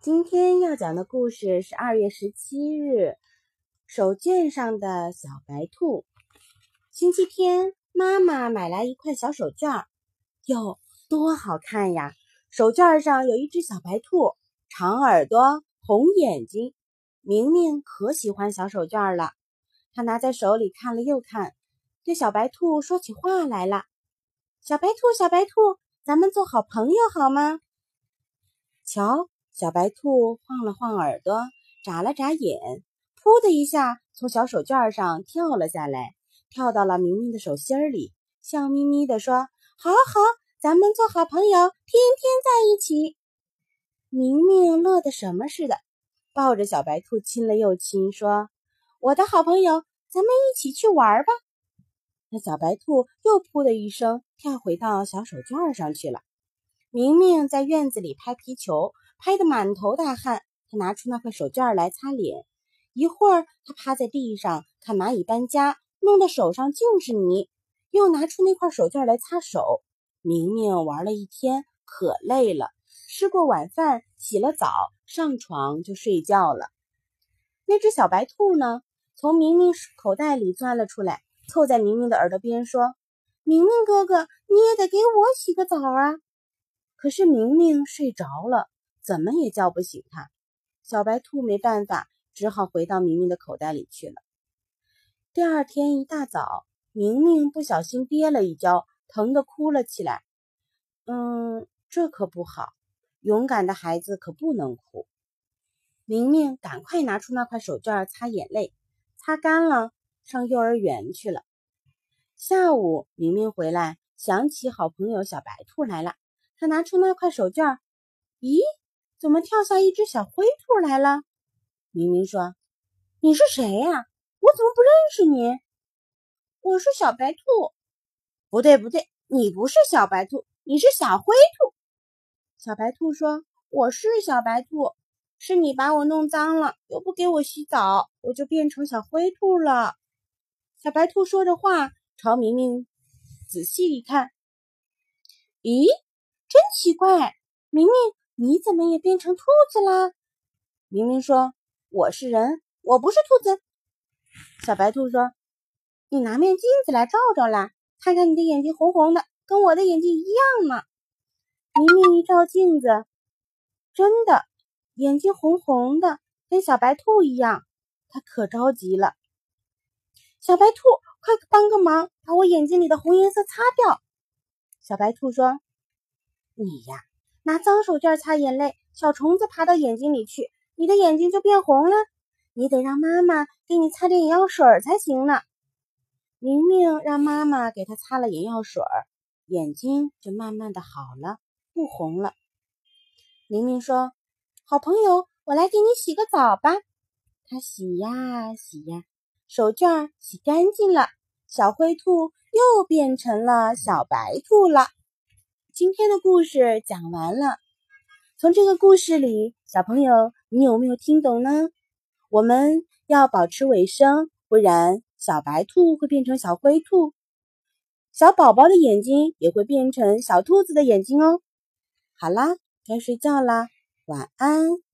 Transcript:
今天要讲的故事是二月十七日手绢上的小白兔。星期天，妈妈买来一块小手绢儿，哟，多好看呀！手绢上有一只小白兔，长耳朵，红眼睛。明明可喜欢小手绢了，他拿在手里看了又看，对小白兔说起话来了：“小白兔，小白兔，咱们做好朋友好吗？”瞧。小白兔晃了晃耳朵，眨了眨眼，噗的一下从小手绢上跳了下来，跳到了明明的手心里，笑眯眯地说：“好好，咱们做好朋友，天天在一起。”明明乐得什么似的，抱着小白兔亲了又亲，说：“我的好朋友，咱们一起去玩吧。”那小白兔又噗的一声跳回到小手绢上去了。明明在院子里拍皮球。拍得满头大汗，他拿出那块手绢来擦脸。一会儿，他趴在地上看蚂蚁搬家，弄得手上尽是泥，又拿出那块手绢来擦手。明明玩了一天，可累了，吃过晚饭，洗了澡，上床就睡觉了。那只小白兔呢，从明明口袋里钻了出来，凑在明明的耳朵边说：“明明哥哥，你也得给我洗个澡啊！”可是明明睡着了。怎么也叫不醒他，小白兔没办法，只好回到明明的口袋里去了。第二天一大早，明明不小心跌了一跤，疼得哭了起来。嗯，这可不好，勇敢的孩子可不能哭。明明赶快拿出那块手绢擦眼泪，擦干了，上幼儿园去了。下午，明明回来，想起好朋友小白兔来了，他拿出那块手绢，咦？怎么跳下一只小灰兔来了？明明说：“你是谁呀？我怎么不认识你？”我是小白兔。不对，不对，你不是小白兔，你是小灰兔。小白兔说：“我是小白兔，是你把我弄脏了，又不给我洗澡，我就变成小灰兔了。”小白兔说着话，朝明明仔细一看，咦，真奇怪，明明。你怎么也变成兔子啦？明明说我是人，我不是兔子。小白兔说：“你拿面镜子来照照啦，看看你的眼睛红红的，跟我的眼睛一样呢。”明明一照镜子，真的眼睛红红的，跟小白兔一样。他可着急了：“小白兔，快帮个忙，把我眼睛里的红颜色擦掉。”小白兔说：“你呀。”拿脏手绢擦眼泪，小虫子爬到眼睛里去，你的眼睛就变红了。你得让妈妈给你擦点眼药水才行呢。明明让妈妈给他擦了眼药水，眼睛就慢慢的好了，不红了。明明说：“好朋友，我来给你洗个澡吧。”他洗呀洗呀，手绢洗干净了，小灰兔又变成了小白兔了。今天的故事讲完了。从这个故事里，小朋友，你有没有听懂呢？我们要保持卫生，不然小白兔会变成小灰兔，小宝宝的眼睛也会变成小兔子的眼睛哦。好啦，该睡觉啦，晚安。